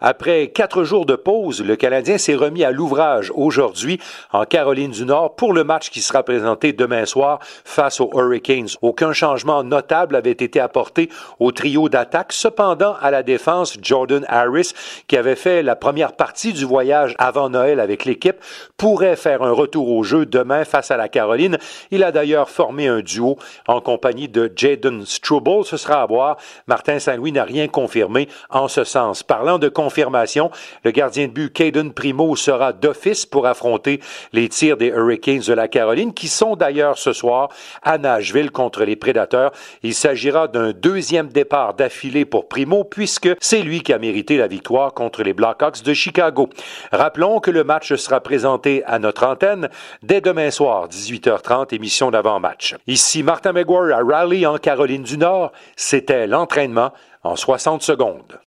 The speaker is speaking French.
Après quatre jours de pause, le Canadien s'est remis à l'ouvrage aujourd'hui en Caroline du Nord pour le match qui sera présenté demain soir face aux Hurricanes. Aucun changement notable avait été apporté au trio d'attaque. Cependant, à la défense, Jordan Harris, qui avait fait la première partie du voyage avant Noël avec l'équipe, pourrait faire un retour au jeu demain face à la Caroline. Il a d'ailleurs formé un duo en compagnie de Jaden Struble. Ce sera à voir. Martin Saint-Louis n'a rien confirmé en ce sens. Parlant de confirmation, le gardien de but Caden Primo sera d'office pour affronter les tirs des Hurricanes de la Caroline, qui sont d'ailleurs ce soir à Nashville contre les Prédateurs. Il s'agira d'un deuxième départ d'affilée pour Primo, puisque c'est lui qui a mérité la victoire contre les Blackhawks de Chicago. Rappelons que le match sera présenté à notre antenne dès demain soir, 18h30, émission d'avant-match. Ici Martin McGuire à Raleigh en Caroline du Nord. C'était l'entraînement en 60 secondes.